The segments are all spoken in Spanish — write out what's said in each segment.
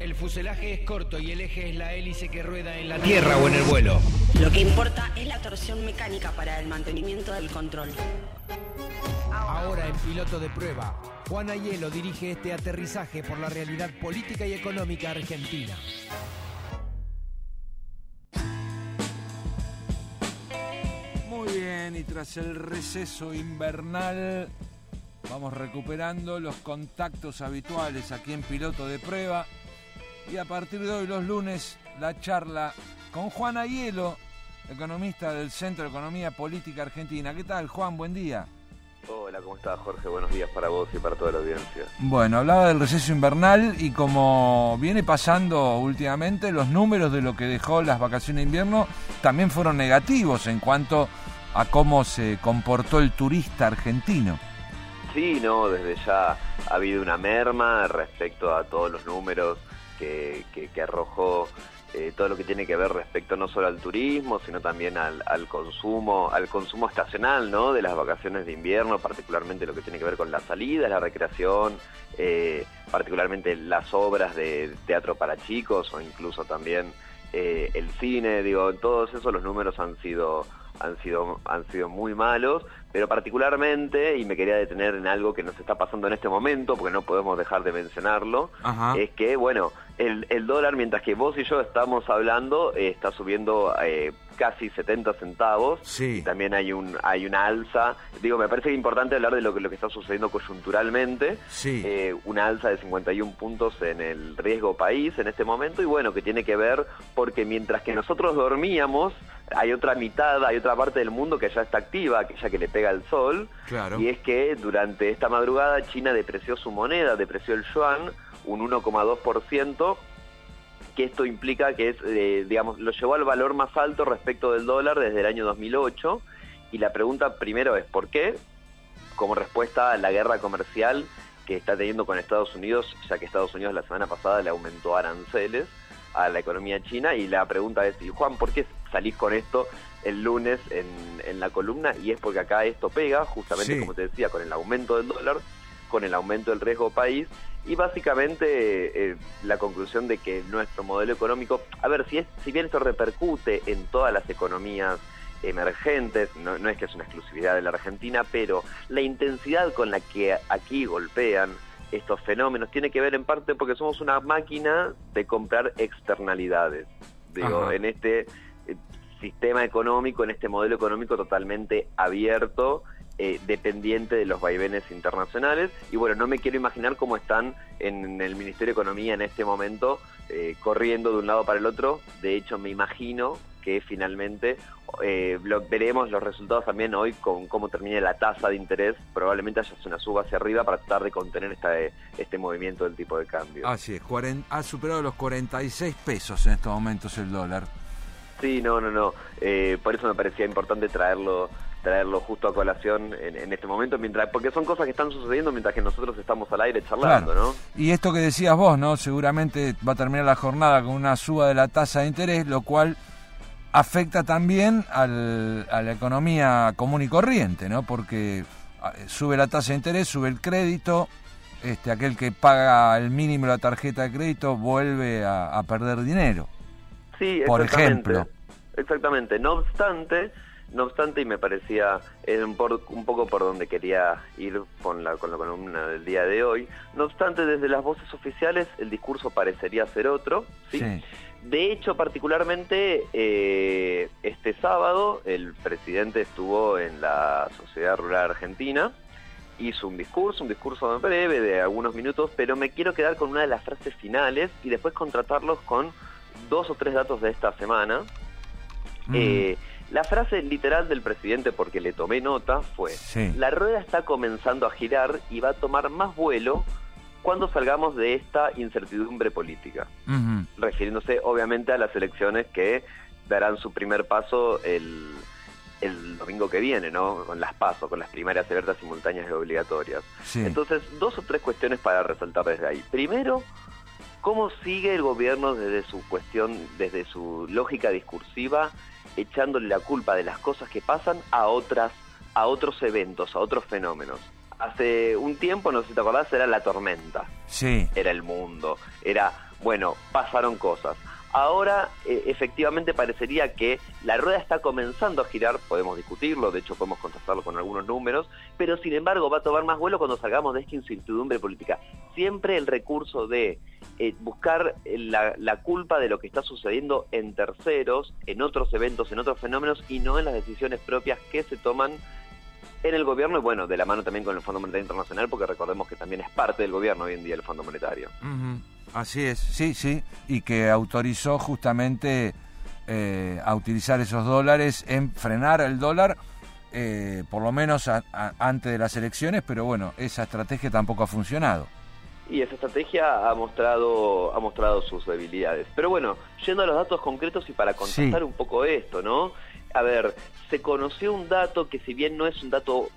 El fuselaje es corto y el eje es la hélice que rueda en la tierra o en el vuelo. Lo que importa es la torsión mecánica para el mantenimiento del control. Ahora en piloto de prueba, Juan Ayelo dirige este aterrizaje por la realidad política y económica argentina. Muy bien, y tras el receso invernal vamos recuperando los contactos habituales aquí en Piloto de Prueba. Y a partir de hoy, los lunes, la charla con Juan Ayelo, economista del Centro de Economía Política Argentina. ¿Qué tal, Juan? Buen día. Hola, ¿cómo estás, Jorge? Buenos días para vos y para toda la audiencia. Bueno, hablaba del receso invernal y como viene pasando últimamente, los números de lo que dejó las vacaciones de invierno también fueron negativos en cuanto a cómo se comportó el turista argentino. Sí, no, desde ya ha habido una merma respecto a todos los números que, arrojó eh, todo lo que tiene que ver respecto no solo al turismo, sino también al, consumo, al consumo estacional, ¿no? De las vacaciones de invierno, particularmente lo que tiene que ver con la salida, la recreación, eh, particularmente las obras de teatro para chicos o incluso también eh, el cine, digo, todos esos los números han sido han sido, han sido muy malos, pero particularmente, y me quería detener en algo que nos está pasando en este momento, porque no podemos dejar de mencionarlo, Ajá. es que, bueno, el, el, dólar, mientras que vos y yo estamos hablando, eh, está subiendo eh, casi 70 centavos. Sí. También hay un hay una alza. Digo, me parece importante hablar de lo que, lo que está sucediendo coyunturalmente. Sí. Eh, una alza de 51 puntos en el riesgo país en este momento y bueno, que tiene que ver porque mientras que nosotros dormíamos, hay otra mitad, hay otra parte del mundo que ya está activa, aquella que le pega el sol. Claro. Y es que durante esta madrugada China depreció su moneda, depreció el yuan un 1,2%, que esto implica que es, eh, digamos, lo llevó al valor más alto respecto del dólar desde el año 2008. Y la pregunta primero es ¿por qué? Como respuesta a la guerra comercial que está teniendo con Estados Unidos, ya que Estados Unidos la semana pasada le aumentó aranceles a la economía china. Y la pregunta es, Juan, ¿por qué salís con esto el lunes en, en la columna? Y es porque acá esto pega, justamente Sí. como te decía, con el aumento del dólar, con el aumento del riesgo país y básicamente eh, la conclusión de que nuestro modelo económico, a ver, si, es, si bien esto repercute en todas las economías emergentes, no, no es que es una exclusividad de la Argentina, pero la intensidad con la que aquí golpean estos fenómenos tiene que ver en parte porque somos una máquina de comprar externalidades. Digo, Ajá. en este eh, sistema económico, en este modelo económico totalmente abierto, eh, dependiente de los vaivenes internacionales. Y bueno, no me quiero imaginar cómo están en el Ministerio de Economía en este momento, eh, corriendo de un lado para el otro. De hecho, me imagino que finalmente eh, veremos los resultados también hoy con cómo termine la tasa de interés. Probablemente haya una suba hacia arriba para tratar de contener esta, este movimiento del tipo de cambio. Así es, cuaren- ha superado los 46 pesos en estos momentos el dólar. Sí, no, no, no. Eh, por eso me parecía importante traerlo traerlo justo a colación en, en, este momento, mientras porque son cosas que están sucediendo mientras que nosotros estamos al aire charlando, Claro. ¿no? Y esto que decías vos, ¿no? Seguramente va a terminar la jornada con una suba de la tasa de interés, lo cual afecta también al- a la economía común y corriente, ¿no? Porque ah, sube la tasa de interés, sube el crédito, este, aquel que paga el mínimo la tarjeta de crédito vuelve a, a perder dinero. Sí, Por exactamente. ejemplo. Exactamente. No obstante, no obstante, y me parecía es un, por- un poco por donde quería ir con la, con la columna del día de hoy. No obstante, desde las voces oficiales el discurso parecería ser otro. ¿sí? Sí. De hecho, particularmente eh, este sábado el presidente estuvo en la Sociedad Rural Argentina, hizo un discurso, un discurso breve de algunos minutos, pero me quiero quedar con una de las frases finales y después contratarlos con dos o tres datos de esta semana. Mm. Eh, la frase literal del presidente, porque le tomé nota, fue, Sí. la rueda está comenzando a girar y va a tomar más vuelo cuando salgamos de esta incertidumbre política refiriéndose obviamente a las elecciones que darán su primer paso el, el domingo que viene, ¿no? Con las pasos, con las primarias abiertas, simultáneas y obligatorias. Sí. Entonces, dos o tres cuestiones para resaltar desde ahí. Primero, ¿cómo sigue el gobierno desde su cuestión, desde su lógica discursiva, echándole la culpa de las cosas que pasan a otras, a otros eventos, a otros fenómenos? Hace un tiempo, no sé si te acordás, era la tormenta sí. era el mundo, era Bueno, pasaron cosas. Ahora eh, efectivamente parecería que la rueda está comenzando a girar, podemos discutirlo, de hecho podemos contrastarlo con algunos números, pero sin embargo va a tomar más vuelo cuando salgamos de esta incertidumbre política. Siempre el recurso de eh, buscar la, la, culpa de lo que está sucediendo en terceros, en otros eventos, en otros fenómenos y no en las decisiones propias que se toman en el gobierno y bueno, de la mano también con el Fondo Monetario Internacional, porque recordemos que también es parte del gobierno hoy en día el Fondo Monetario. Así es, sí, sí, y que autorizó justamente eh, a utilizar esos dólares en frenar el dólar, eh, por lo menos antes de las elecciones, pero bueno, esa estrategia tampoco ha funcionado. Y esa estrategia ha mostrado, ha mostrado sus debilidades. Pero bueno, yendo a los datos concretos y para contestar un poco esto, ¿no? A ver, se conoció un dato que si bien no es un dato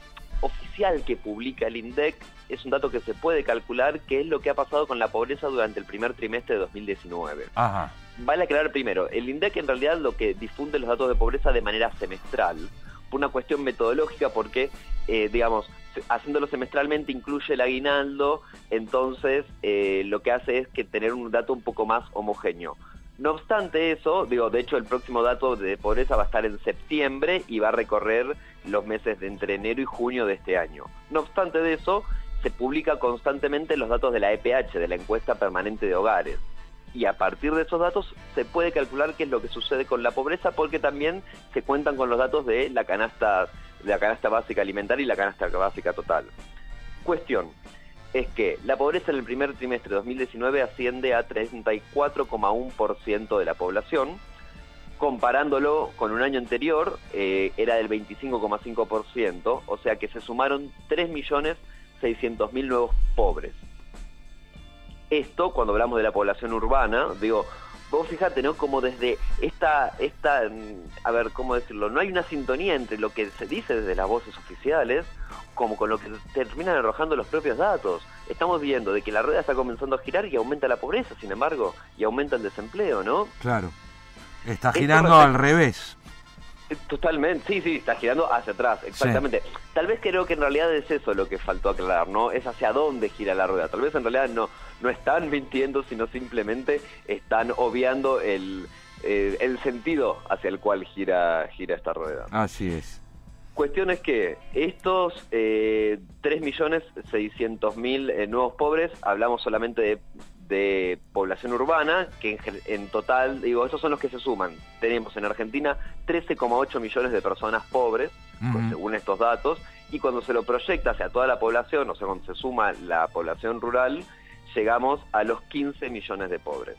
oficial que publica el INDEC es un dato que se puede calcular, que es lo que ha pasado con la pobreza durante el primer trimestre de 2019. Ajá. Vale aclarar primero, el INDEC en realidad lo que difunde los datos de pobreza de manera semestral, por una cuestión metodológica, porque, eh, digamos, haciéndolo semestralmente incluye el aguinaldo, entonces eh, lo que hace es que tener un dato un poco más homogéneo. No obstante eso, digo, de hecho el próximo dato de pobreza va a estar en septiembre y va a recorrer los meses de entre enero y junio de este año. No obstante de eso, se publica constantemente los datos de la EPH, de la encuesta permanente de hogares. Y a partir de esos datos se puede calcular qué es lo que sucede con la pobreza porque también se cuentan con los datos de la canasta, de la canasta básica alimentaria y la canasta básica total. Cuestión, es que la pobreza en el primer trimestre de 2019 asciende a 34,1% de la población, comparándolo con un año anterior eh, era del 25,5%, o sea que se sumaron 3.600.000 nuevos pobres. Esto, cuando hablamos de la población urbana, digo, vos fíjate, ¿no? Como desde esta, esta, mm, a ver, ¿cómo decirlo? No hay una sintonía entre lo que se dice desde las voces oficiales como con lo que terminan arrojando los propios datos. Estamos viendo de que la rueda está comenzando a girar y aumenta la pobreza, sin embargo, y aumenta el desempleo, ¿no? Claro. Está girando al revés. Totalmente, sí, sí, está girando hacia atrás, exactamente. Tal vez creo que en realidad es eso lo que faltó aclarar, ¿no? Es hacia dónde gira la rueda. Tal vez en realidad no, no están mintiendo, sino simplemente están obviando el, eh, el sentido hacia el cual gira, gira esta rueda. Así es. Cuestión es que estos eh, 3.600.000 eh, nuevos pobres, hablamos solamente de, de población urbana, que en, total, digo, estos son los que se suman. Tenemos en Argentina 13,8 millones de personas pobres, pues, según estos datos, y cuando se lo proyecta hacia toda la población, o sea, cuando se suma la población rural, llegamos a los 15 millones de pobres.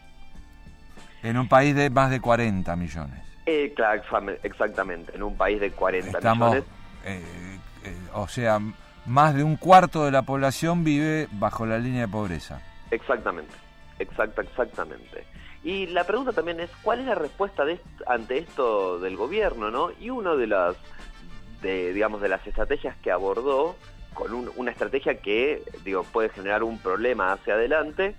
En un país de más de 40 millones. Eh, claro, exactamente, en un país de 40 millones. Eh, eh, o sea, más de un cuarto de la población vive bajo la línea de pobreza. Exactamente, exacta, exactamente. Y la pregunta también es, ¿cuál es la respuesta de ante esto del gobierno, no? Y una de las, de, digamos, de las estrategias que abordó, con una estrategia que, digo, puede generar un problema hacia adelante,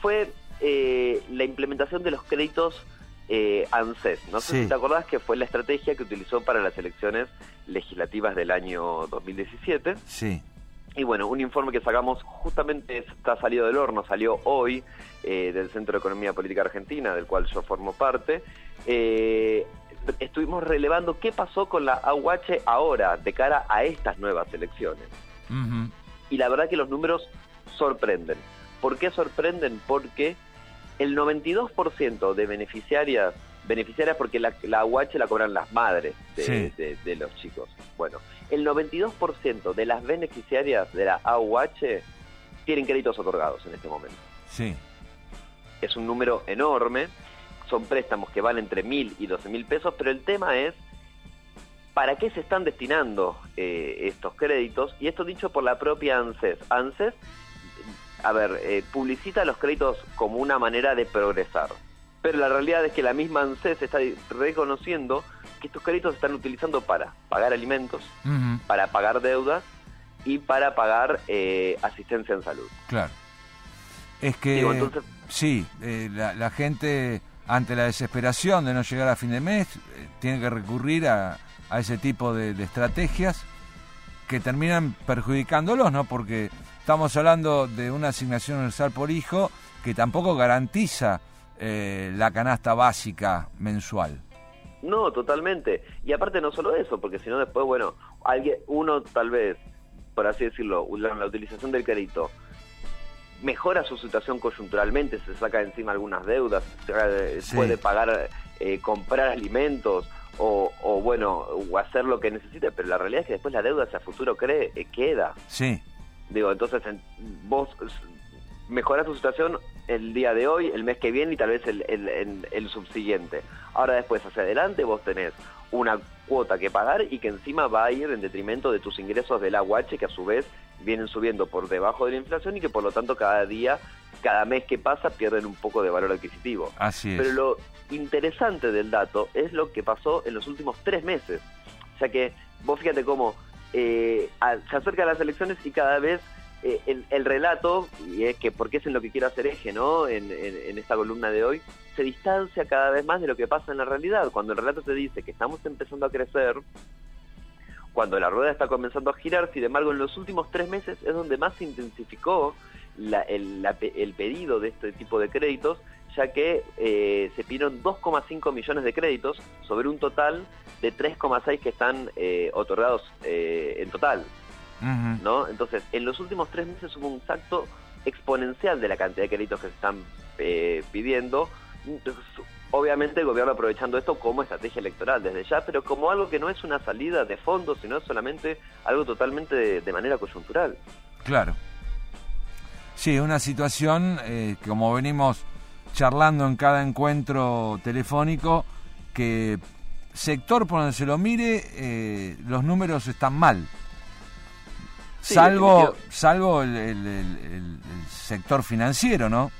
fue eh, la implementación de los créditos eh, ANSES. No sé si te acordás que fue la estrategia que utilizó para las elecciones legislativas del año 2017. Sí. Y bueno, un informe que sacamos justamente está salido del horno, salió hoy eh, del Centro de Economía Política Argentina, del cual yo formo parte. Eh, estuvimos relevando qué pasó con la AUH ahora, de cara a estas nuevas elecciones. Y la verdad que los números sorprenden. ¿Por qué sorprenden? Porque el 92% de beneficiarias, beneficiarias porque la, la UH la cobran las madres de, los chicos. Bueno, el 92% de las beneficiarias de la AUH tienen créditos otorgados en este momento. Sí. Es un número enorme, son préstamos que van entre mil y doce mil pesos, pero el tema es para qué se están destinando eh, estos créditos, y esto dicho por la propia ANSES. ANSES a ver, eh, publicita los créditos como una manera de progresar. Pero la realidad es que la misma ANSES está reconociendo que estos créditos se están utilizando para pagar alimentos, para pagar deudas y para pagar eh, asistencia en salud. Claro. Es que sí, eh, la, gente ante la desesperación de no llegar a fin de mes tiene que recurrir a, ese tipo de, de estrategias que terminan perjudicándolos, ¿no? Porque Estamos hablando de una asignación universal por hijo que tampoco garantiza eh, la canasta básica mensual. No, totalmente. Y aparte no solo eso, porque si no después, bueno, alguien, uno tal vez, por así decirlo, la, la utilización del crédito mejora su situación coyunturalmente, se saca encima algunas deudas, puede pagar, eh, comprar alimentos o, o, bueno, o hacer lo que necesite, pero la realidad es que después la deuda hacia futuro cree, eh, queda. Sí. Digo, entonces vos mejoras tu situación el día de hoy, el mes que viene y tal vez el, el, el, subsiguiente. Ahora después, hacia adelante, vos tenés una cuota que pagar y que encima va a ir en detrimento de tus ingresos del aguache, que a su vez vienen subiendo por debajo de la inflación y que por lo tanto cada día, cada mes que pasa, pierden un poco de valor adquisitivo. Así es. Pero lo interesante del dato es lo que pasó en los últimos tres meses. O sea que vos fíjate cómo eh, se acercan las elecciones y cada vez eh, el, relato, y es que porque es en lo que quiero hacer eje, ¿no? En, esta columna de hoy, se distancia cada vez más de lo que pasa en la realidad. Cuando el relato te dice que estamos empezando a crecer, cuando la rueda está comenzando a girar, sin embargo, en los últimos tres meses es donde más se intensificó el, pedido de este tipo de créditos, ya que eh, se pidieron 2,5 millones de créditos sobre un total de 3,6 que están eh, otorgados en total. ¿No? Entonces, en los últimos tres meses hubo un salto exponencial de la cantidad de créditos que se están eh, pidiendo. obviamente el gobierno aprovechando esto como estrategia electoral desde ya, pero como algo que no es una salida de fondo, sino solamente algo totalmente de, manera coyuntural. Claro. Sí, una situación eh, como venimos charlando en cada encuentro telefónico, que sector por donde se lo mire, eh, los números están mal salvo salvo el, sector financiero, ¿no?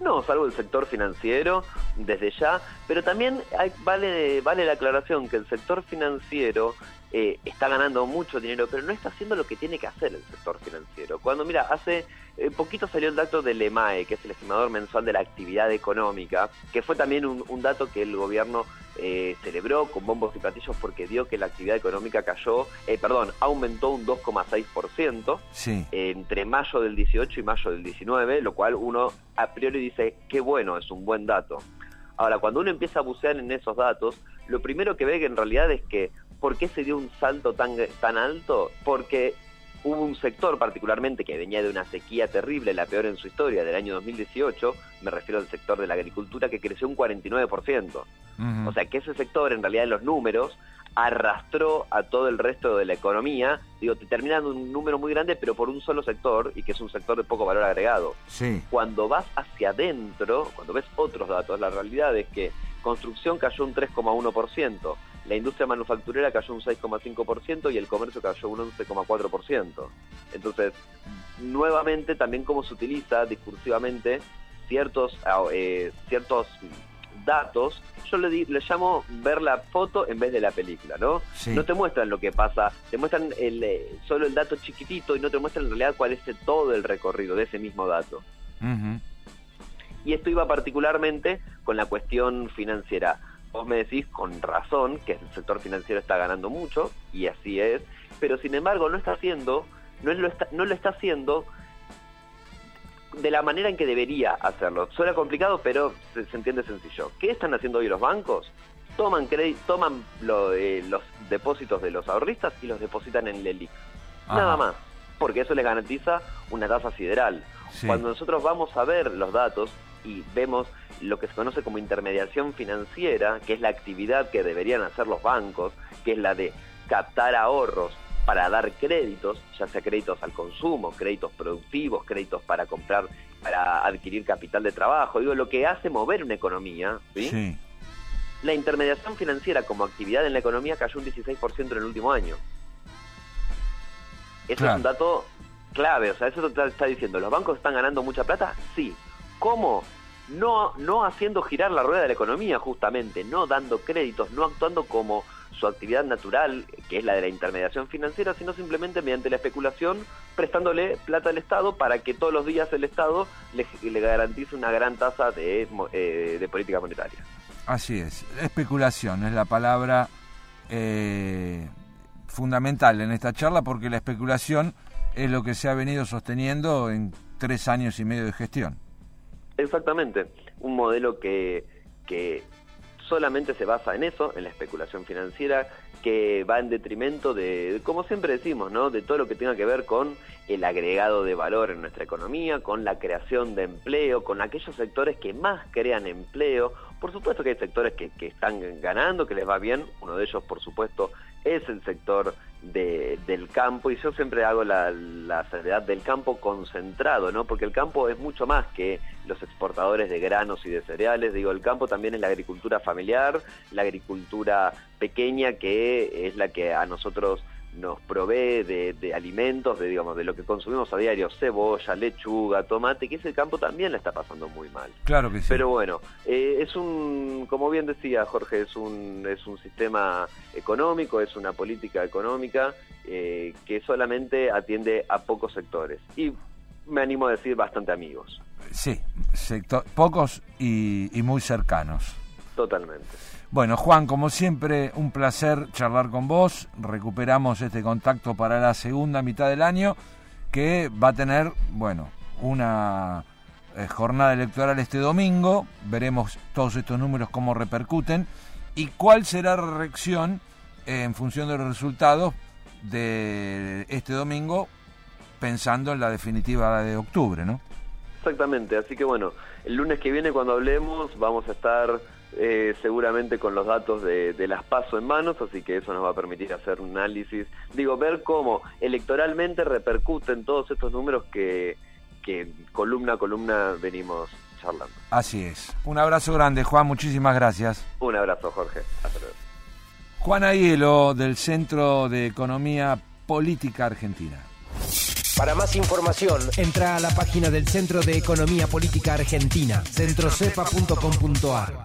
No, salvo el sector financiero desde ya, pero también vale, vale la aclaración que el sector financiero eh, está ganando mucho dinero, pero no está haciendo lo que tiene que hacer el sector financiero. Cuando, mira, hace eh, poquito salió el dato del EMAE, que es el estimador mensual de la actividad económica, que fue también un, dato que el gobierno eh, celebró con bombos y platillos porque dio que la actividad económica cayó, perdón, aumentó un 2,6% sí. entre mayo del 18 y mayo del 19, lo cual uno a priori dice, qué bueno, es un buen dato. Ahora, cuando uno empieza a bucear en esos datos, lo primero que ve que en realidad es que ¿Por qué se dio un salto tan, tan alto? Porque hubo un sector particularmente que venía de una sequía terrible, la peor en su historia, del año 2018, me refiero al sector de la agricultura, que creció un 49%. O sea que ese sector, en realidad en los números, arrastró a todo el resto de la economía, digo, te terminan un número muy grande, pero por un solo sector, y que es un sector de poco valor agregado. Sí. Cuando vas hacia adentro, cuando ves otros datos, la realidad es que construcción cayó un 3,1%, la industria manufacturera cayó un 6,5% y el comercio cayó un 11,4%. Entonces, nuevamente también cómo se utiliza discursivamente ciertos, ah, eh, ciertos datos, yo le, le, llamo ver la foto en vez de la película, ¿no? No te muestran lo que pasa, te muestran el, eh, solo el dato chiquitito y no te muestran en realidad cuál es todo el recorrido de ese mismo dato. Y esto iba particularmente con la cuestión financiera vos me decís con razón que el sector financiero está ganando mucho, y así es, pero sin embargo no está haciendo, no lo está, no lo está haciendo de la manera en que debería hacerlo. Suena complicado, pero se, entiende sencillo. ¿Qué están haciendo hoy los bancos? Toman toman eh, los depósitos de los ahorristas y los depositan en el ELIC. Nada más, porque eso les garantiza una tasa sideral. Cuando nosotros vamos a ver los datos y vemos lo que se conoce como intermediación financiera, que es la actividad que deberían hacer los bancos, que es la de captar ahorros para dar créditos, ya sea créditos al consumo, créditos productivos, créditos para comprar, para adquirir capital de trabajo, digo, lo que hace mover una economía, ¿sí? La intermediación financiera como actividad en la economía cayó un 16% en el último año. Eso es un dato clave, o sea, eso está diciendo, ¿los bancos están ganando mucha plata? Sí. ¿Cómo? No, no haciendo girar la rueda de la economía justamente, no dando créditos, no actuando como su actividad natural, que es la de la intermediación financiera, sino simplemente mediante la especulación, prestándole plata al Estado para que todos los días el Estado le, garantice una gran tasa de, eh, de, política monetaria. Así es, especulación es la palabra eh, fundamental en esta charla porque la especulación es lo que se ha venido sosteniendo en tres años y medio de gestión. Exactamente, un modelo que, que solamente se basa en eso, en la especulación financiera, que va en detrimento de, como siempre decimos, ¿no? de todo lo que tenga que ver con el agregado de valor en nuestra economía, con la creación de empleo, con aquellos sectores que más crean empleo. Por supuesto que hay sectores que, que están ganando, que les va bien, uno de ellos por supuesto es el sector del campo y yo siempre hago la, la seriedad del campo concentrado, ¿no? Porque el campo es mucho más que los exportadores de granos y de cereales, digo, el campo también es la agricultura familiar, la agricultura pequeña que es la que a nosotros nos provee de, alimentos, de digamos, de lo que consumimos a diario, cebolla, lechuga, tomate, que ese campo también la está pasando muy mal. Claro que sí. Pero bueno, eh, es un, como bien decía Jorge, es un, es un sistema económico, es una política económica eh, que solamente atiende a pocos sectores. Y me animo a decir bastante amigos. Sí, sector, pocos y muy cercanos. Totalmente. Bueno, Juan, como siempre, un placer charlar con vos. Recuperamos este contacto para la segunda mitad del año, que va a tener, bueno, una eh, jornada electoral este domingo. Veremos todos estos números cómo repercuten y cuál será la reacción en función de los resultados de este domingo, pensando en la definitiva de octubre, ¿no? Exactamente, así que bueno, el lunes que viene cuando hablemos vamos a estar eh, seguramente con los datos de, las PASO en manos, así que eso nos va a permitir hacer un análisis, digo, ver cómo electoralmente repercuten todos estos números que, que columna a columna venimos charlando. Así es. Un abrazo grande, Juan, muchísimas gracias. Un abrazo, Jorge. Hasta luego. Juan Aielo, del Centro de Economía Política Argentina. Para más información, entra a la página del Centro de Economía Política Argentina, centrocepa.com.ar.